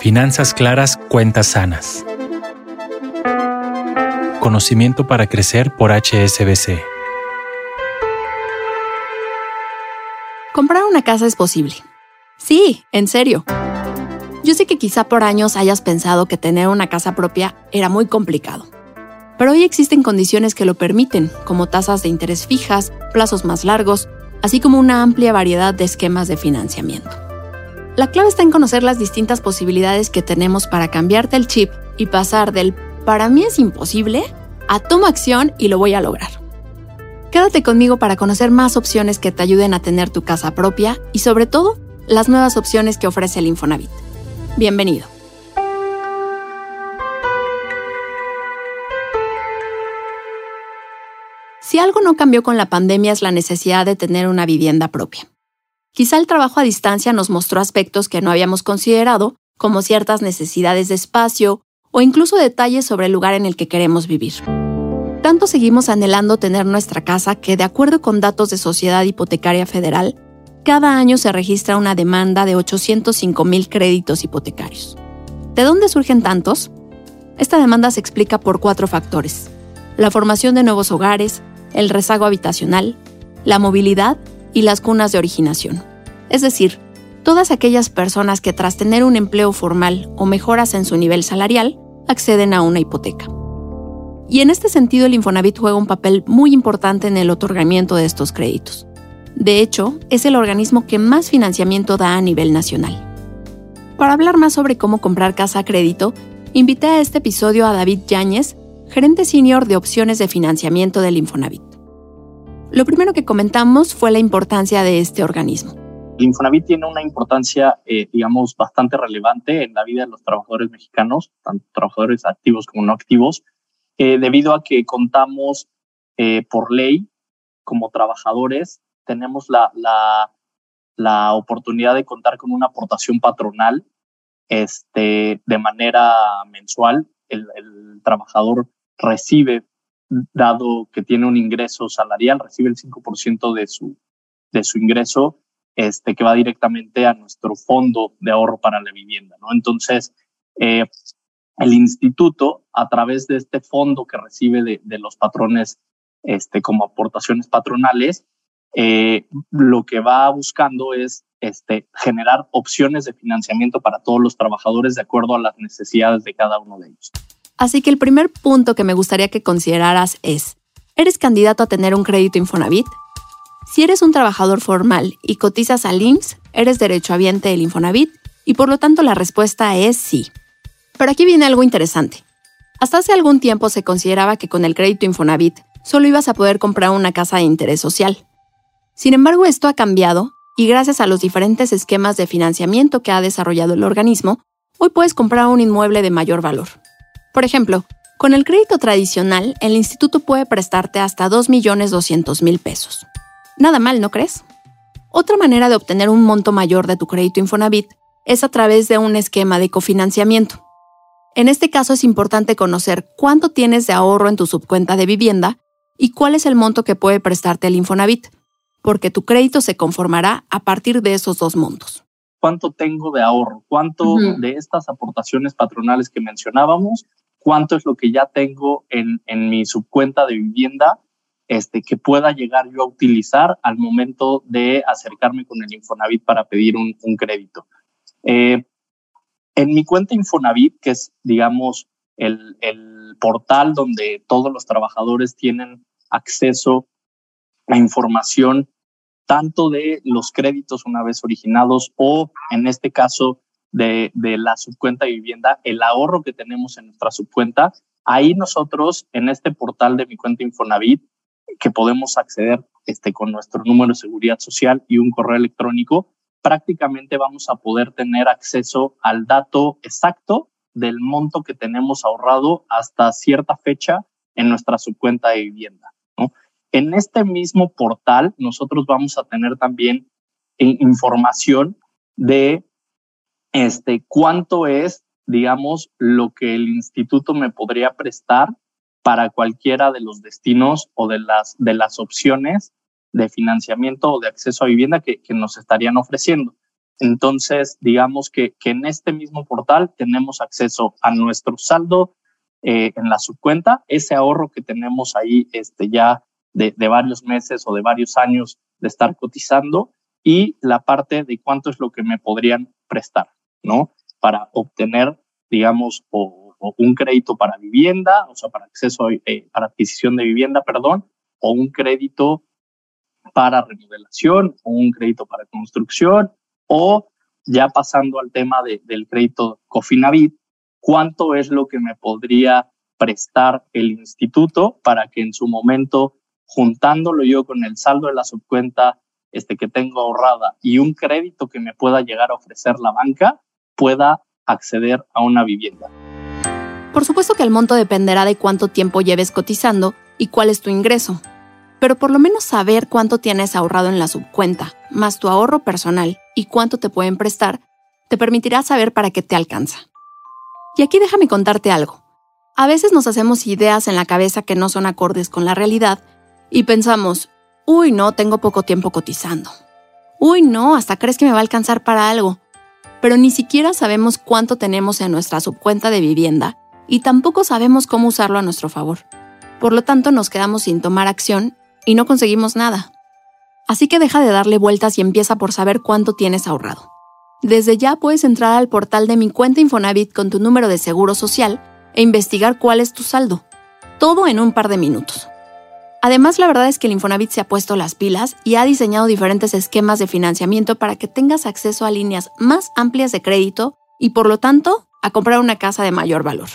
Finanzas claras, cuentas sanas. Conocimiento para crecer por HSBC. Comprar una casa es posible. Sí, en serio. Yo sé que quizá por años hayas pensado que tener una casa propia era muy complicado. Pero hoy existen condiciones que lo permiten, como tasas de interés fijas, plazos más largos, así como una amplia variedad de esquemas de financiamiento. La clave está en conocer las distintas posibilidades que tenemos para cambiarte el chip y pasar del para mí es imposible a toma acción y lo voy a lograr. Quédate conmigo para conocer más opciones que te ayuden a tener tu casa propia y sobre todo las nuevas opciones que ofrece el Infonavit. Bienvenido. Si algo no cambió con la pandemia es la necesidad de tener una vivienda propia. Quizá el trabajo a distancia nos mostró aspectos que no habíamos considerado, como ciertas necesidades de espacio o incluso detalles sobre el lugar en el que queremos vivir. Tanto seguimos anhelando tener nuestra casa que, de acuerdo con datos de Sociedad Hipotecaria Federal, cada año se registra una demanda de 805 mil créditos hipotecarios. ¿De dónde surgen tantos? Esta demanda se explica por cuatro factores. La formación de nuevos hogares, el rezago habitacional, la movilidad y las cunas de originación. Es decir, todas aquellas personas que tras tener un empleo formal o mejoras en su nivel salarial, acceden a una hipoteca. Y en este sentido el Infonavit juega un papel muy importante en el otorgamiento de estos créditos. De hecho, es el organismo que más financiamiento da a nivel nacional. Para hablar más sobre cómo comprar casa a crédito, invité a este episodio a David Yáñez, gerente senior de opciones de financiamiento del Infonavit. Lo primero que comentamos fue la importancia de este organismo. El Infonavit tiene una importancia, eh, digamos, bastante relevante en la vida de los trabajadores mexicanos, tanto trabajadores activos como no activos, eh, debido a que contamos eh, por ley como trabajadores, tenemos la, la, la, oportunidad de contar con una aportación patronal este, de manera mensual. El, el trabajador recibe, dado que tiene un ingreso salarial, recibe el 5% de su, de su ingreso, este, que va directamente a nuestro fondo de ahorro para la vivienda. ¿no? Entonces, eh, el instituto, a través de este fondo que recibe de, los patrones este, como aportaciones patronales, eh, lo que va buscando es este, generar opciones de financiamiento para todos los trabajadores de acuerdo a las necesidades de cada uno de ellos. Así que el primer punto que me gustaría que consideraras es, ¿eres candidato a tener un crédito Infonavit? Si eres un trabajador formal y cotizas al IMSS, eres derechohabiente del Infonavit y por lo tanto la respuesta es sí. Pero aquí viene algo interesante. Hasta hace algún tiempo se consideraba que con el crédito Infonavit solo ibas a poder comprar una casa de interés social. Sin embargo, esto ha cambiado y gracias a los diferentes esquemas de financiamiento que ha desarrollado el organismo, hoy puedes comprar un inmueble de mayor valor. Por ejemplo, con el crédito tradicional, el instituto puede prestarte hasta 2.200.000 pesos. Nada mal, ¿no crees? Otra manera de obtener un monto mayor de tu crédito Infonavit es a través de un esquema de cofinanciamiento. En este caso es importante conocer cuánto tienes de ahorro en tu subcuenta de vivienda y cuál es el monto que puede prestarte el Infonavit, porque tu crédito se conformará a partir de esos dos montos. ¿Cuánto tengo de ahorro? ¿Cuánto de estas aportaciones patronales que mencionábamos cuánto es lo que ya tengo en, en mi subcuenta de vivienda este, que pueda llegar yo a utilizar al momento de acercarme con el Infonavit para pedir un, un crédito. Eh, en mi cuenta Infonavit, que es, digamos, el, el, portal donde todos los trabajadores tienen acceso a información tanto de los créditos una vez originados o, en este caso, de, de la subcuenta de vivienda, el ahorro que tenemos en nuestra subcuenta, ahí nosotros en este portal de mi cuenta Infonavit, que podemos acceder este, con nuestro número de seguridad social y un correo electrónico, prácticamente vamos a poder tener acceso al dato exacto del monto que tenemos ahorrado hasta cierta fecha en nuestra subcuenta de vivienda. ¿no? En este mismo portal, nosotros vamos a tener también información de este, cuánto es, digamos, lo que el instituto me podría prestar para cualquiera de los destinos o de las, de las opciones de financiamiento o de acceso a vivienda que, nos estarían ofreciendo. Entonces, digamos que, que en este mismo portal tenemos acceso a nuestro saldo eh, en la subcuenta, ese ahorro que tenemos ahí este, ya de, de, varios meses o de varios años de estar cotizando y la parte de cuánto es lo que me podrían prestar, ¿no? Para obtener, digamos, un crédito para vivienda, o sea, para acceso, eh, para adquisición de vivienda, perdón, o un crédito para remodelación, o un crédito para construcción, o ya pasando al tema de, del crédito Cofinavit, cuánto es lo que me podría prestar el instituto para que en su momento, juntándolo yo con el saldo de la subcuenta este, que tengo ahorrada y un crédito que me pueda llegar a ofrecer la banca, pueda acceder a una vivienda. Por supuesto que el monto dependerá de cuánto tiempo lleves cotizando y cuál es tu ingreso, pero por lo menos saber cuánto tienes ahorrado en la subcuenta, más tu ahorro personal y cuánto te pueden prestar, te permitirá saber para qué te alcanza. Y aquí déjame contarte algo. A veces nos hacemos ideas en la cabeza que no son acordes con la realidad y pensamos, uy, no, tengo poco tiempo cotizando. Uy, no, hasta crees que me va a alcanzar para algo. Pero ni siquiera sabemos cuánto tenemos en nuestra subcuenta de vivienda y tampoco sabemos cómo usarlo a nuestro favor. Por lo tanto, nos quedamos sin tomar acción y no conseguimos nada. Así que deja de darle vueltas y empieza por saber cuánto tienes ahorrado. Desde ya puedes entrar al portal de mi cuenta Infonavit con tu número de seguro social e investigar cuál es tu saldo. Todo en un par de minutos. Además, la verdad es que el Infonavit se ha puesto las pilas y ha diseñado diferentes esquemas de financiamiento para que tengas acceso a líneas más amplias de crédito y, por lo tanto, a comprar una casa de mayor valor.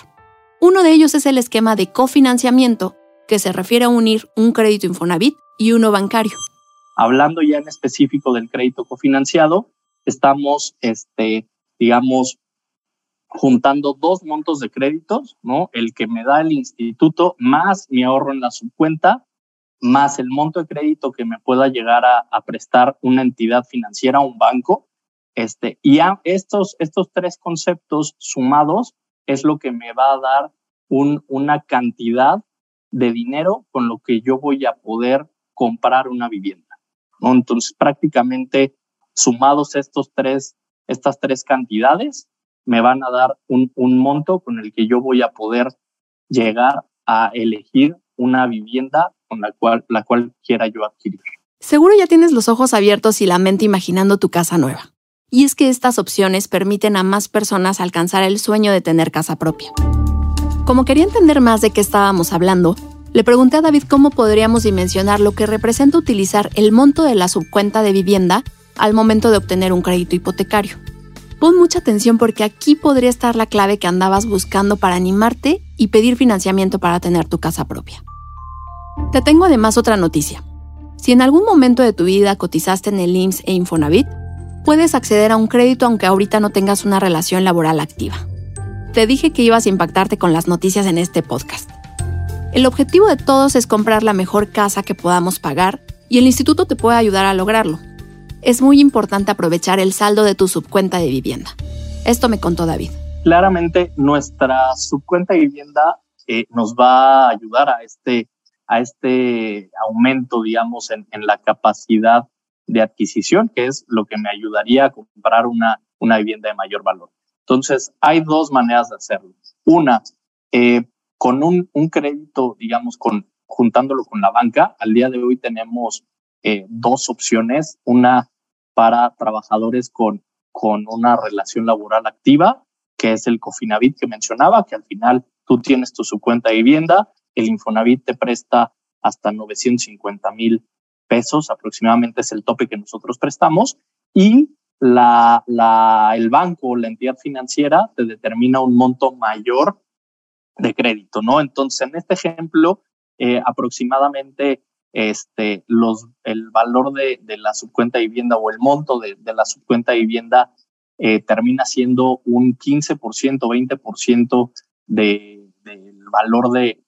Uno de ellos es el esquema de cofinanciamiento, que se refiere a unir un crédito Infonavit y uno bancario. Hablando ya en específico del crédito cofinanciado, estamos, este, digamos, juntando dos montos de créditos, ¿no? El que me da el instituto más mi ahorro en la subcuenta, más el monto de crédito que me pueda llegar a, prestar una entidad financiera, un banco. Este, y estos, estos tres conceptos sumados es lo que me va a dar un, una cantidad de dinero con lo que yo voy a poder comprar una vivienda. ¿no? Entonces, prácticamente sumados estos tres, estas tres cantidades, me van a dar un, un monto con el que yo voy a poder llegar a elegir una vivienda con la cual, quiera yo adquirir. Seguro ya tienes los ojos abiertos y la mente imaginando tu casa nueva. Y es que estas opciones permiten a más personas alcanzar el sueño de tener casa propia. Como quería entender más de qué estábamos hablando, le pregunté a David cómo podríamos dimensionar lo que representa utilizar el monto de la subcuenta de vivienda al momento de obtener un crédito hipotecario. Pon mucha atención porque aquí podría estar la clave que andabas buscando para animarte y pedir financiamiento para tener tu casa propia. Te tengo además otra noticia. Si en algún momento de tu vida cotizaste en el IMSS e Infonavit, puedes acceder a un crédito aunque ahorita no tengas una relación laboral activa te dije que ibas a impactarte con las noticias en este podcast. El objetivo de todos es comprar la mejor casa que podamos pagar y el instituto te puede ayudar a lograrlo. Es muy importante aprovechar el saldo de tu subcuenta de vivienda. Esto me contó David. Claramente nuestra subcuenta de vivienda eh, nos va a ayudar a este, a este aumento, digamos, en, en, la capacidad de adquisición, que es lo que me ayudaría a comprar una, una vivienda de mayor valor. Entonces, hay dos maneras de hacerlo. Una, eh, con un, un, crédito, digamos, con, juntándolo con la banca. Al día de hoy tenemos eh, dos opciones. Una para trabajadores con, con una relación laboral activa, que es el Cofinavit que mencionaba, que al final tú tienes tu su cuenta de vivienda, el Infonavit te presta hasta 950 mil pesos, aproximadamente es el tope que nosotros prestamos, y el banco o la entidad financiera te determina un monto mayor de crédito, ¿no? Entonces, en este ejemplo, eh, aproximadamente este, los, el valor de, de, la subcuenta de vivienda o el monto de, de la subcuenta de vivienda eh, termina siendo un 15%, 20% de, del valor de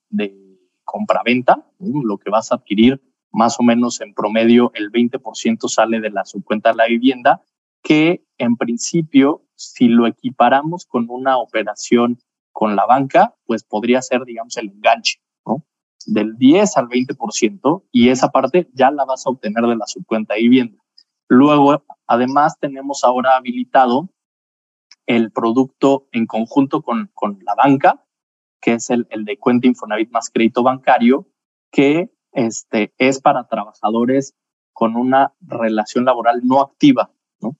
compraventa, lo que vas a adquirir más o menos en promedio el 20% sale de la subcuenta de la vivienda que en principio, si lo equiparamos con una operación con la banca, pues podría ser, digamos, el enganche, ¿no? Del 10 al 20% y esa parte ya la vas a obtener de la subcuenta de vivienda. Luego, además, tenemos ahora habilitado el producto en conjunto con, con la banca, que es el, el, de cuenta Infonavit más crédito bancario, que este, es para trabajadores con una relación laboral no activa. ¿no?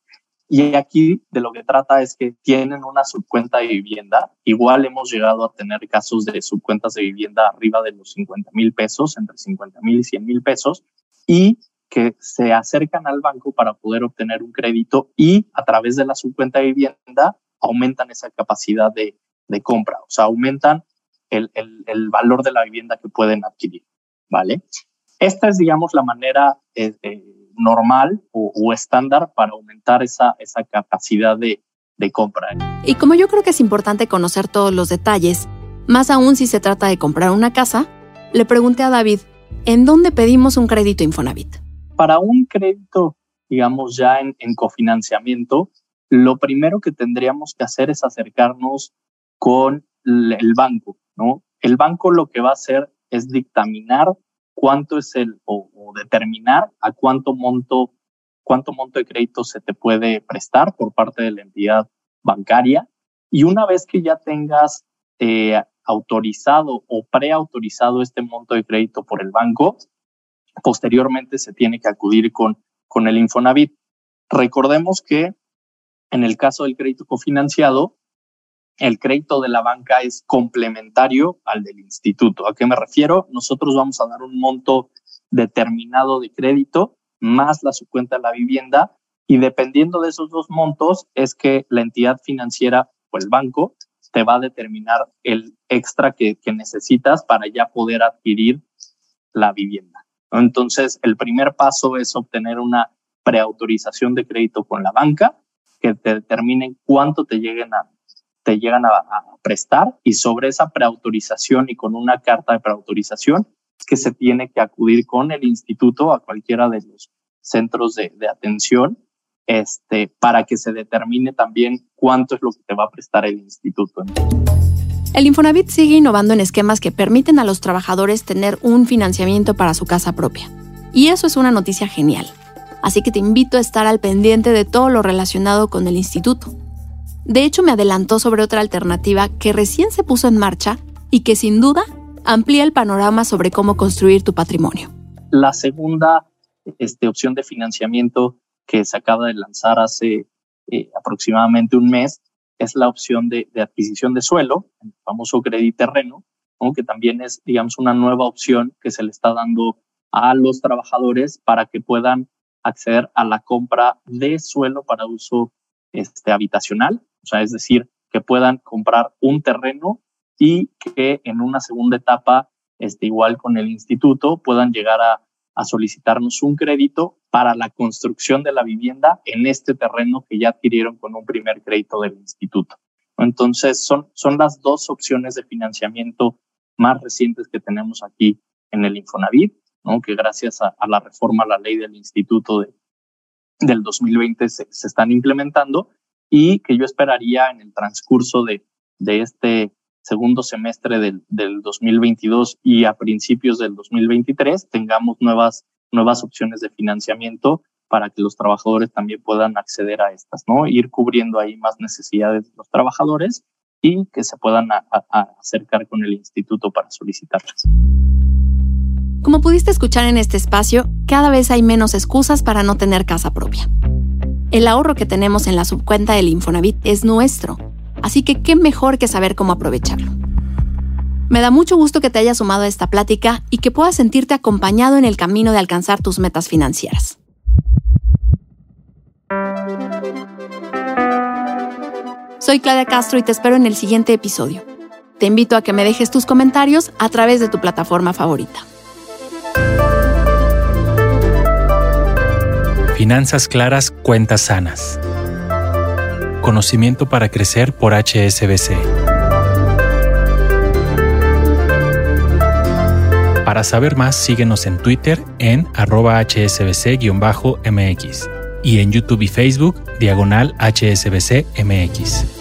Y aquí de lo que trata es que tienen una subcuenta de vivienda. Igual hemos llegado a tener casos de subcuentas de vivienda arriba de los 50 mil pesos, entre 50 mil y 100 mil pesos, y que se acercan al banco para poder obtener un crédito y a través de la subcuenta de vivienda aumentan esa capacidad de, de compra, o sea, aumentan el, el, el, valor de la vivienda que pueden adquirir, ¿vale? Esta es, digamos, la manera eh, eh, normal o, o, estándar para aumentar esa, esa capacidad de, de compra. Y como yo creo que es importante conocer todos los detalles, más aún si se trata de comprar una casa, le pregunté a David, ¿en dónde pedimos un crédito Infonavit? Para un crédito, digamos, ya en, en cofinanciamiento, lo primero que tendríamos que hacer es acercarnos con el banco, El banco lo que va a hacer es dictaminar cuánto es el, o, o, determinar a cuánto monto, cuánto monto de crédito se te puede prestar por parte de la entidad bancaria. Y una vez que ya tengas eh, autorizado o preautorizado este monto de crédito por el banco, posteriormente se tiene que acudir con, con el Infonavit. Recordemos que en el caso del crédito cofinanciado, el crédito de la banca es complementario al del instituto. ¿A qué me refiero? Nosotros vamos a dar un monto determinado de crédito más la subcuenta de la vivienda y dependiendo de esos dos montos es que la entidad financiera o el banco te va a determinar el extra que, necesitas para ya poder adquirir la vivienda. Entonces, el primer paso es obtener una preautorización de crédito con la banca que te determinen cuánto te lleguen a, te llegan a, prestar y sobre esa preautorización y con una carta de preautorización que se tiene que acudir con el instituto a cualquiera de los centros de, de atención este, para que se determine también cuánto es lo que te va a prestar el instituto. El Infonavit sigue innovando en esquemas que permiten a los trabajadores tener un financiamiento para su casa propia. Y eso es una noticia genial así que te invito a estar al pendiente de todo lo relacionado con el instituto. De hecho, me adelantó sobre otra alternativa que recién se puso en marcha y que sin duda amplía el panorama sobre cómo construir tu patrimonio. La segunda este, opción de financiamiento que se acaba de lanzar hace eh, aproximadamente un mes es la opción de, adquisición de suelo, el famoso crédito terreno, ¿no? que también es, digamos, una nueva opción que se le está dando a los trabajadores para que puedan acceder a la compra de suelo para uso este, habitacional, o sea, es decir, que puedan comprar un terreno y que en una segunda etapa, este, igual con el instituto, puedan llegar a, a solicitarnos un crédito para la construcción de la vivienda en este terreno que ya adquirieron con un primer crédito del instituto. Entonces, son, son las dos opciones de financiamiento más recientes que tenemos aquí en el Infonavit. ¿no? que gracias a, a, la reforma a la ley del instituto de, del 2020 se, están implementando y que yo esperaría en el transcurso de, de este segundo semestre del, del 2022 y a principios del 2023 tengamos nuevas, nuevas opciones de financiamiento para que los trabajadores también puedan acceder a estas, ¿no? Ir cubriendo ahí más necesidades de los trabajadores y que se puedan acercar con el instituto para solicitarlas. Como pudiste escuchar en este espacio, cada vez hay menos excusas para no tener casa propia. El ahorro que tenemos en la subcuenta del Infonavit es nuestro, así que qué mejor que saber cómo aprovecharlo. Me da mucho gusto que te hayas sumado a esta plática y que puedas sentirte acompañado en el camino de alcanzar tus metas financieras. Soy Claudia Castro y te espero en el siguiente episodio. Te invito a que me dejes tus comentarios a través de tu plataforma favorita. Finanzas claras, cuentas sanas. Conocimiento para crecer por HSBC. Para saber más, síguenos en Twitter en arroba hsbc-mx y en YouTube y Facebook diagonal hsbc-mx.